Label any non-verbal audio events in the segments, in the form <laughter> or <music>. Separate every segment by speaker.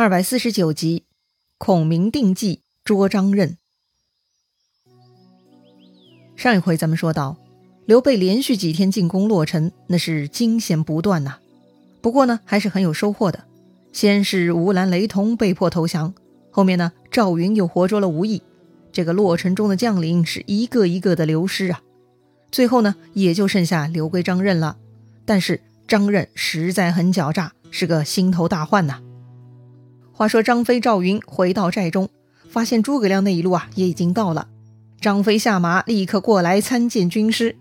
Speaker 1: 二百四十九集，孔明定计捉张任。上一回咱们说到，刘备连续几天进攻洛城，那是惊险不断呐。不过呢，还是很有收获的。先是吴兰、雷同被迫投降，后面呢，赵云又活捉了吴懿。这个洛城中的将领是一个一个的流失啊。最后呢，也就剩下刘备、张任了。但是张任实在很狡诈，是个心头大患呐。话说张飞、赵云回到寨中，发现诸葛亮那一路啊也已经到了。张飞下马，立刻过来参见军师。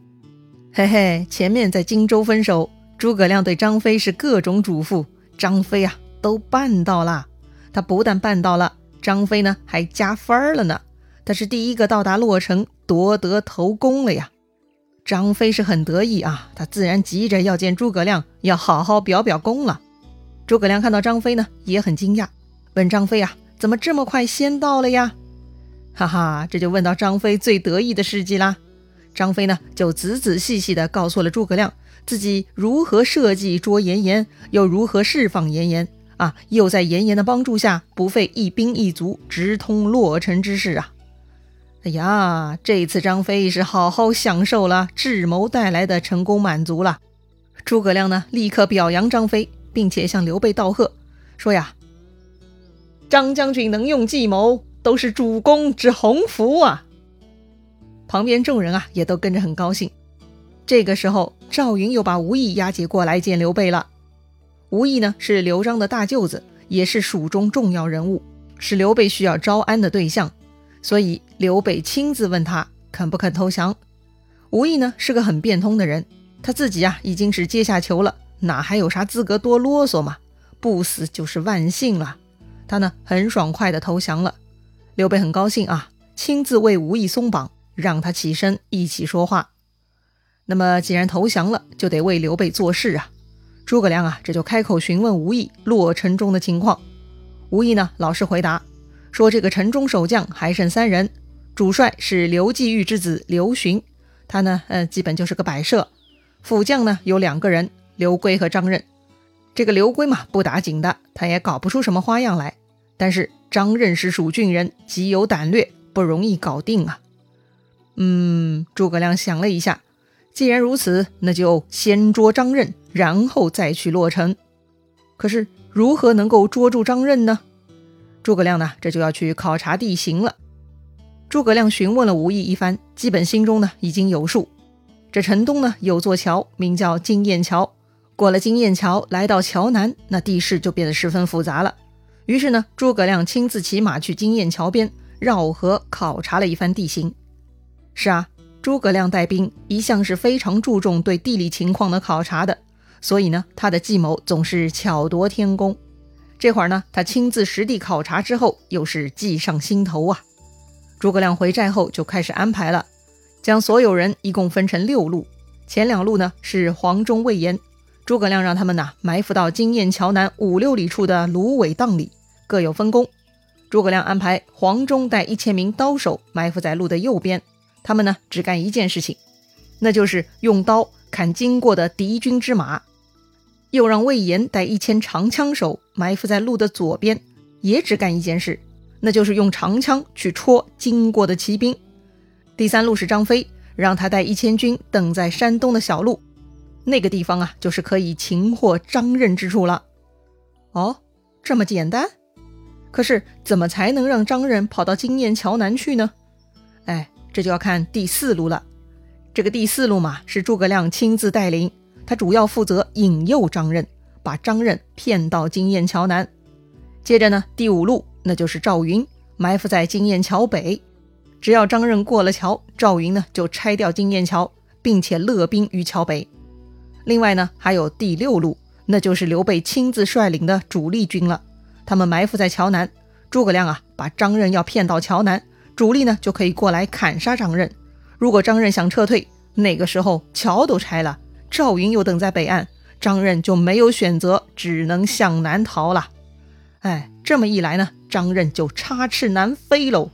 Speaker 1: 嘿嘿，前面在荆州分手，诸葛亮对张飞是各种嘱咐，张飞啊都办到了。他不但办到了，张飞呢还加分了呢。他是第一个到达洛城，夺得头功了呀。张飞是很得意啊，他自然急着要见诸葛亮，要好好表表功了。诸葛亮看到张飞呢，也很惊讶。问张飞啊，怎么这么快先到了呀？哈哈，这就问到张飞最得意的事迹啦。张飞呢，就仔仔细细地告诉了诸葛亮自己如何设计捉严颜，又如何释放严颜啊，又在严颜的帮助下不费一兵一卒直通洛城之事啊。哎呀，这次张飞是好好享受了智谋带来的成功满足了。诸葛亮呢，立刻表扬张飞，并且向刘备道贺，说呀。张将军能用计谋，都是主公之鸿福啊！旁边众人啊，也都跟着很高兴。这个时候，赵云又把吴懿押解过来见刘备了。吴懿呢，是刘璋的大舅子，也是蜀中重要人物，是刘备需要招安的对象。所以刘备亲自问他肯不肯投降。吴懿呢，是个很变通的人，他自己啊，已经是阶下囚了，哪还有啥资格多啰嗦嘛？不死就是万幸了。他呢很爽快的投降了，刘备很高兴啊，亲自为吴懿松绑，让他起身一起说话。那么既然投降了，就得为刘备做事啊。诸葛亮啊这就开口询问吴懿洛城中的情况。吴懿呢老实回答说，这个城中守将还剩三人，主帅是刘季玉之子刘询，他呢呃基本就是个摆设。副将呢有两个人，刘珪和张任。这个刘珪嘛不打紧的，他也搞不出什么花样来。但是张任是蜀郡人，极有胆略，不容易搞定啊。嗯，诸葛亮想了一下，既然如此，那就先捉张任，然后再去洛城。可是如何能够捉住张任呢？诸葛亮呢，这就要去考察地形了。诸葛亮询问了吴懿一番，基本心中呢已经有数。这城东呢有座桥，名叫金雁桥。过了金雁桥，来到桥南，那地势就变得十分复杂了。于是呢，诸葛亮亲自骑马去金雁桥边绕河考察了一番地形。是啊，诸葛亮带兵一向是非常注重对地理情况的考察的，所以呢，他的计谋总是巧夺天工。这会儿呢，他亲自实地考察之后，又是计上心头啊。诸葛亮回寨后就开始安排了，将所有人一共分成六路，前两路呢是黄忠、魏延，诸葛亮让他们呐埋伏到金雁桥南五六里处的芦苇荡里。各有分工，诸葛亮安排黄忠带一千名刀手埋伏在路的右边，他们呢只干一件事情，那就是用刀砍经过的敌军之马；又让魏延带一千长枪手埋伏在路的左边，也只干一件事，那就是用长枪去戳经过的骑兵。第三路是张飞，让他带一千军等在山东的小路，那个地方啊，就是可以擒获张任之处了。哦，这么简单？可是怎么才能让张任跑到金雁桥南去呢？哎，这就要看第四路了。这个第四路嘛，是诸葛亮亲自带领，他主要负责引诱张任，把张任骗到金雁桥南。接着呢，第五路那就是赵云埋伏在金雁桥北，只要张任过了桥，赵云呢就拆掉金雁桥，并且勒兵于桥北。另外呢，还有第六路，那就是刘备亲自率领的主力军了。他们埋伏在桥南，诸葛亮啊，把张任。要骗到桥南，主力呢就可以过来砍杀张任。如果张任。想撤退，那个时候桥都拆了，赵云又等在北岸，张任。就没有选择，只能向南逃了。哎，这么一来呢，张任。就插翅难飞喽。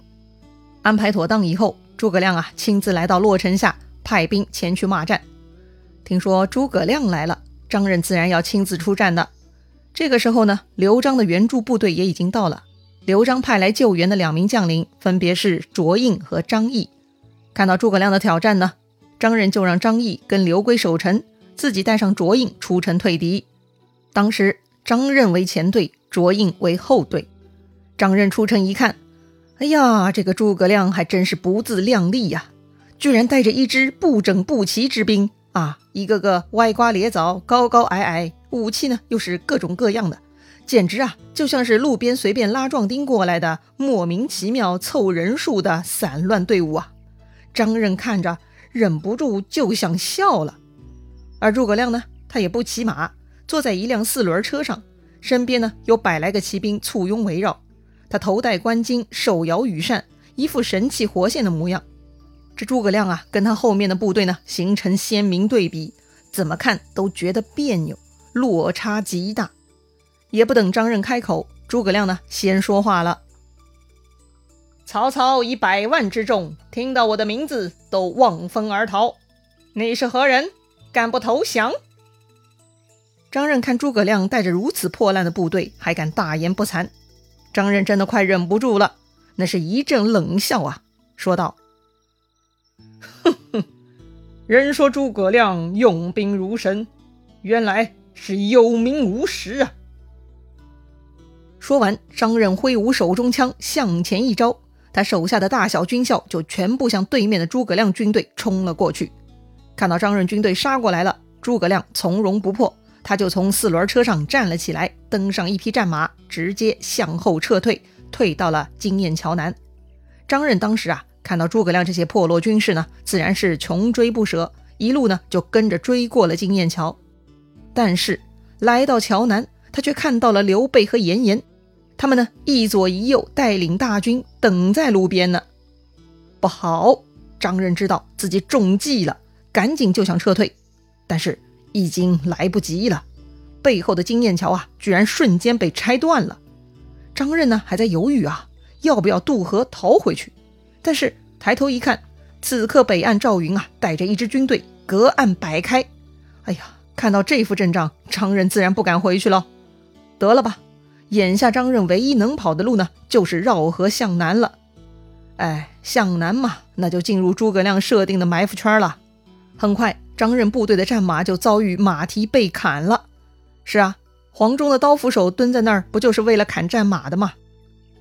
Speaker 1: 安排妥当以后，诸葛亮啊亲自来到洛城下，派兵前去骂战。听说诸葛亮来了，张任自然要亲自出战的。这个时候呢，刘璋的援助部队也已经到了。刘璋派来救援的两名将领分别是卓印和张翼。看到诸葛亮的挑战呢，张任就让张翼跟刘圭守城，自己带上卓印出城退敌。当时张任为前队，卓印为后队。张任出城一看，哎呀，这个诸葛亮还真是不自量力呀，居然带着一支不整不齐之兵啊，一个个歪瓜裂枣，高高矮矮。武器呢，又是各种各样的，简直啊，就像是路边随便拉壮丁过来的莫名其妙凑人数的散乱队伍啊！张任看着忍不住就想笑了。而诸葛亮呢，他也不骑马，坐在一辆四轮车上，身边呢有百来个骑兵簇拥围绕，他头戴冠巾，手摇羽扇，一副神气活现的模样。这诸葛亮啊，跟他后面的部队呢形成鲜明对比，怎么看都觉得别扭。落差极大，也不等张任开口，诸葛亮呢先说话了：“曹操以百万之众听到我的名字都望风而逃，你是何人？敢不投降？”张任看诸葛亮带着如此破烂的部队还敢大言不惭，张任真的快忍不住了，那是一阵冷笑啊，说道：“，哼 <laughs> 哼人说诸葛亮用兵如神，原来……”是有名无实啊！说完，张任挥舞手中枪，向前一招，他手下的大小军校就全部向对面的诸葛亮军队冲了过去。看到张任军队杀过来了，诸葛亮从容不迫，他就从四轮车上站了起来，登上一匹战马，直接向后撤退，退到了金雁桥南。张任当时啊，看到诸葛亮这些破落军士呢，自然是穷追不舍，一路呢就跟着追过了金雁桥。但是来到桥南，他却看到了刘备和严颜，他们呢一左一右带领大军等在路边呢。不好，张任知道自己中计了，赶紧就想撤退，但是已经来不及了。背后的金雁桥啊，居然瞬间被拆断了。张任呢还在犹豫啊，要不要渡河逃回去？但是抬头一看，此刻北岸赵云啊带着一支军队隔岸摆开，哎呀！看到这副阵仗，张任自然不敢回去了。得了吧，眼下张任唯一能跑的路呢，就是绕河向南了。哎，向南嘛，那就进入诸葛亮设定的埋伏圈了。很快，张任部队的战马就遭遇马蹄被砍了。是啊，黄忠的刀斧手蹲在那儿，不就是为了砍战马的吗？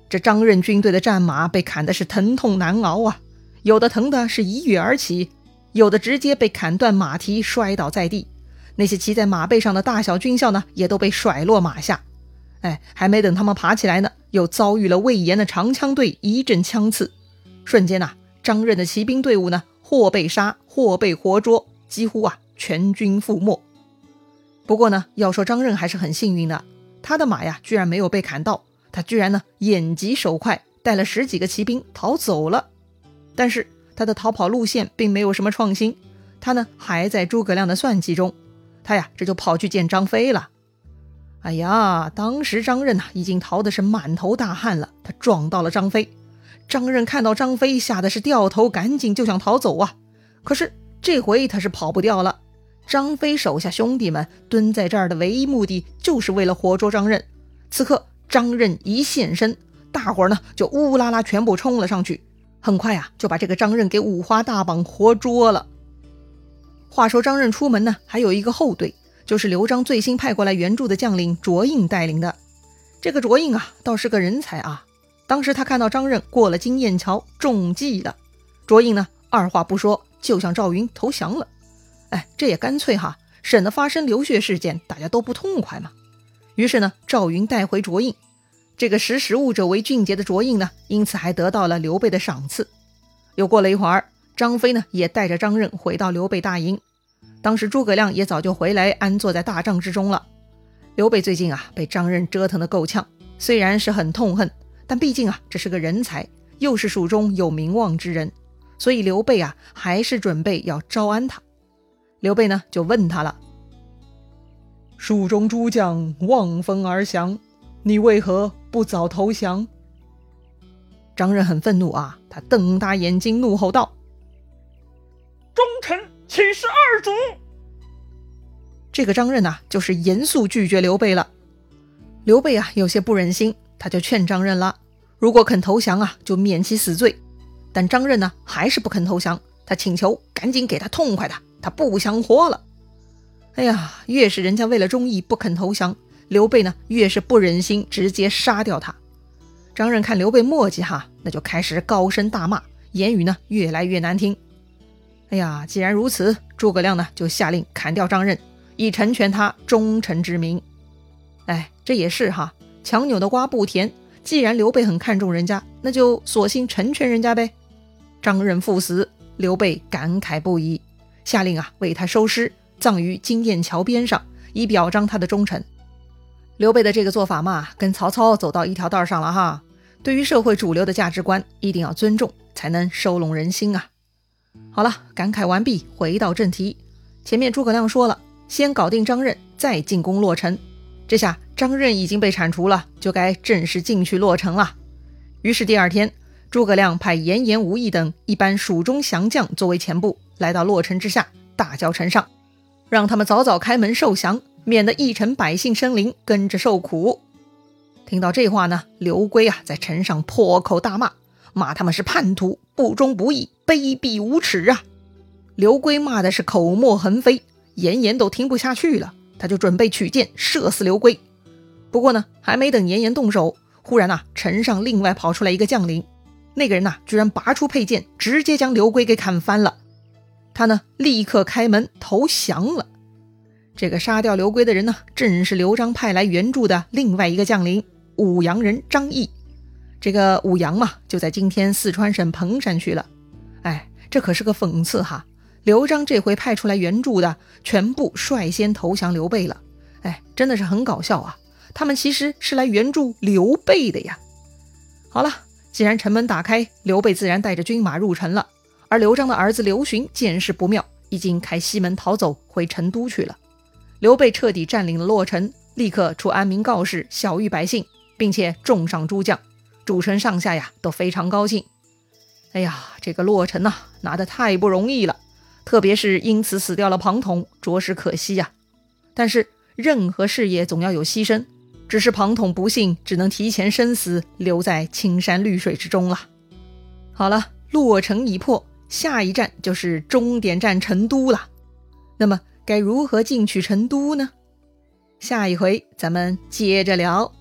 Speaker 1: 这张任军队的战马被砍的是疼痛难熬啊，有的疼的是一跃而起，有的直接被砍断马蹄，摔倒在地。那些骑在马背上的大小军校呢，也都被甩落马下。哎，还没等他们爬起来呢，又遭遇了魏延的长枪队一阵枪刺。瞬间呐，张任的骑兵队伍呢，或被杀，或被活捉，几乎啊全军覆没。不过呢，要说张任还是很幸运的，他的马呀，居然没有被砍到，他居然呢眼疾手快，带了十几个骑兵逃走了。但是他的逃跑路线并没有什么创新，他呢还在诸葛亮的算计中。他呀，这就跑去见张飞了。哎呀，当时张任呐已经逃的是满头大汗了，他撞到了张飞。张任看到张飞，吓得是掉头，赶紧就想逃走啊。可是这回他是跑不掉了。张飞手下兄弟们蹲在这儿的唯一目的，就是为了活捉张任。此刻张任一现身，大伙儿呢就呜啦啦全部冲了上去，很快啊就把这个张任给五花大绑，活捉了。话说张任出门呢，还有一个后队，就是刘璋最新派过来援助的将领卓印带领的。这个卓印啊，倒是个人才啊。当时他看到张任过了金雁桥，中计了。卓印呢，二话不说就向赵云投降了。哎，这也干脆哈，省得发生流血事件，大家都不痛快嘛。于是呢，赵云带回卓印，这个识时务者为俊杰的卓印呢，因此还得到了刘备的赏赐。又过了一会儿。张飞呢，也带着张任回到刘备大营。当时诸葛亮也早就回来，安坐在大帐之中了。刘备最近啊，被张任折腾得够呛，虽然是很痛恨，但毕竟啊，这是个人才，又是蜀中有名望之人，所以刘备啊，还是准备要招安他。刘备呢，就问他了：“蜀中诸将望风而降，你为何不早投降？”张任很愤怒啊，他瞪大眼睛怒吼道。
Speaker 2: 忠臣岂是二主？
Speaker 1: 这个张任呐，就是严肃拒绝刘备了。刘备啊，有些不忍心，他就劝张任了：如果肯投降啊，就免其死罪。但张任呢，还是不肯投降，他请求赶紧给他痛快的，他不想活了。哎呀，越是人家为了忠义不肯投降，刘备呢，越是不忍心直接杀掉他。张任看刘备磨叽哈，那就开始高声大骂，言语呢越来越难听。哎呀，既然如此，诸葛亮呢就下令砍掉张任，以成全他忠臣之名。哎，这也是哈，强扭的瓜不甜。既然刘备很看重人家，那就索性成全人家呗。张任赴死，刘备感慨不已，下令啊为他收尸，葬于金雁桥边上，以表彰他的忠诚。刘备的这个做法嘛，跟曹操走到一条道上了哈。对于社会主流的价值观，一定要尊重，才能收拢人心啊。好了，感慨完毕，回到正题。前面诸葛亮说了，先搞定张任，再进攻洛城。这下张任已经被铲除了，就该正式进去洛城了。于是第二天，诸葛亮派严颜、无义等一班蜀中降将作为前部，来到洛城之下，大叫城上，让他们早早开门受降，免得一城百姓生灵跟着受苦。听到这话呢，刘圭啊在城上破口大骂，骂他们是叛徒、不忠不义、卑鄙无耻啊！刘圭骂的是口沫横飞，严颜都听不下去了。他就准备取剑射死刘圭，不过呢，还没等严颜动手，忽然呐，城上另外跑出来一个将领，那个人呐，居然拔出佩剑，直接将刘圭给砍翻了。他呢，立刻开门投降了。这个杀掉刘圭的人呢，正是刘璋派来援助的另外一个将领武阳人张毅。这个武阳嘛，就在今天四川省彭山区了。哎，这可是个讽刺哈。刘璋这回派出来援助的，全部率先投降刘备了。哎，真的是很搞笑啊！他们其实是来援助刘备的呀。好了，既然城门打开，刘备自然带着军马入城了。而刘璋的儿子刘询见势不妙，已经开西门逃走回成都去了。刘备彻底占领了洛城，立刻出安民告示，晓谕百姓，并且重赏诸将，主城上下呀都非常高兴。哎呀，这个洛城呐，拿得太不容易了。特别是因此死掉了庞统，着实可惜呀。但是任何事业总要有牺牲，只是庞统不幸只能提前生死，留在青山绿水之中了。好了，洛城已破，下一站就是终点站成都了。那么该如何进去成都呢？下一回咱们接着聊。